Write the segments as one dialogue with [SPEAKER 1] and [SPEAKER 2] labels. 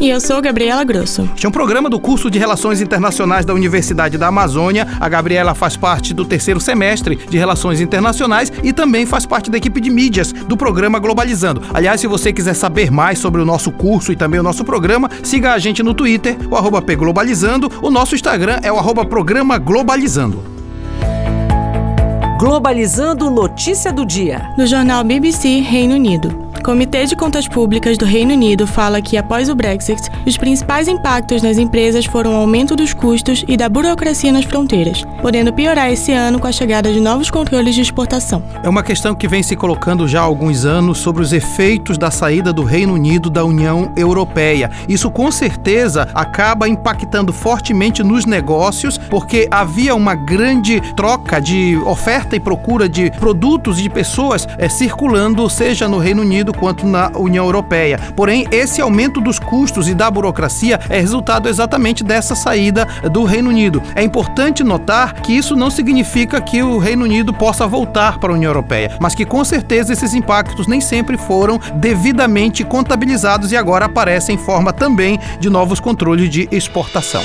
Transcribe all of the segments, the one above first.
[SPEAKER 1] E eu sou Gabriela Grosso.
[SPEAKER 2] Este é um programa do curso de Relações Internacionais da Universidade da Amazônia. A Gabriela faz parte do terceiro semestre de Relações Internacionais e também faz parte da equipe de mídias do programa Globalizando. Aliás, se você quiser saber mais sobre o nosso curso e também o nosso programa, siga a gente no Twitter, o arroba pglobalizando. O nosso Instagram é o arroba programa Globalizando.
[SPEAKER 3] Globalizando notícia do dia.
[SPEAKER 1] No jornal BBC Reino Unido. Comitê de Contas Públicas do Reino Unido fala que, após o Brexit, os principais impactos nas empresas foram o aumento dos custos e da burocracia nas fronteiras, podendo piorar esse ano com a chegada de novos controles de exportação.
[SPEAKER 2] É uma questão que vem se colocando já há alguns anos sobre os efeitos da saída do Reino Unido da União Europeia. Isso com certeza acaba impactando fortemente nos negócios, porque havia uma grande troca de oferta e procura de produtos e de pessoas é, circulando, seja no Reino Unido quanto na União Europeia. Porém, esse aumento dos custos e da burocracia é resultado exatamente dessa saída do Reino Unido. É importante notar que isso não significa que o Reino Unido possa voltar para a União Europeia, mas que com certeza esses impactos nem sempre foram devidamente contabilizados e agora aparecem em forma também de novos controles de exportação.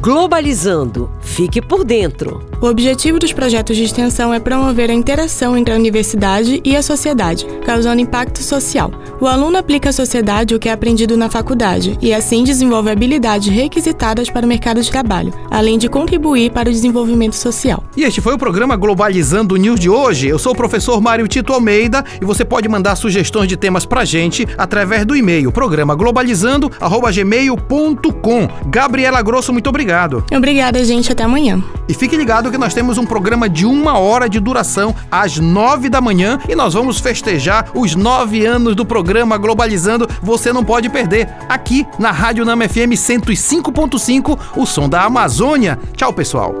[SPEAKER 3] Globalizando. Fique por dentro.
[SPEAKER 1] O objetivo dos projetos de extensão é promover a interação entre a universidade e a sociedade, causando impacto social. O aluno aplica à sociedade o que é aprendido na faculdade e, assim, desenvolve habilidades requisitadas para o mercado de trabalho, além de contribuir para o desenvolvimento social.
[SPEAKER 2] E este foi o programa Globalizando News de hoje. Eu sou o professor Mário Tito Almeida e você pode mandar sugestões de temas pra gente através do e-mail programa globalizando@gmail.com. Gabriela Grosso, muito obrigado.
[SPEAKER 1] Obrigada, gente. Até amanhã.
[SPEAKER 2] E fique ligado que nós temos um programa de uma hora de duração às nove da manhã e nós vamos festejar os nove anos do programa Globalizando. Você não pode perder aqui na Rádio Nama FM 105.5, o som da Amazônia. Tchau, pessoal.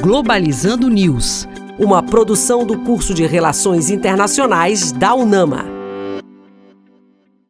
[SPEAKER 3] Globalizando News. Uma produção do curso de Relações Internacionais da UNAMA.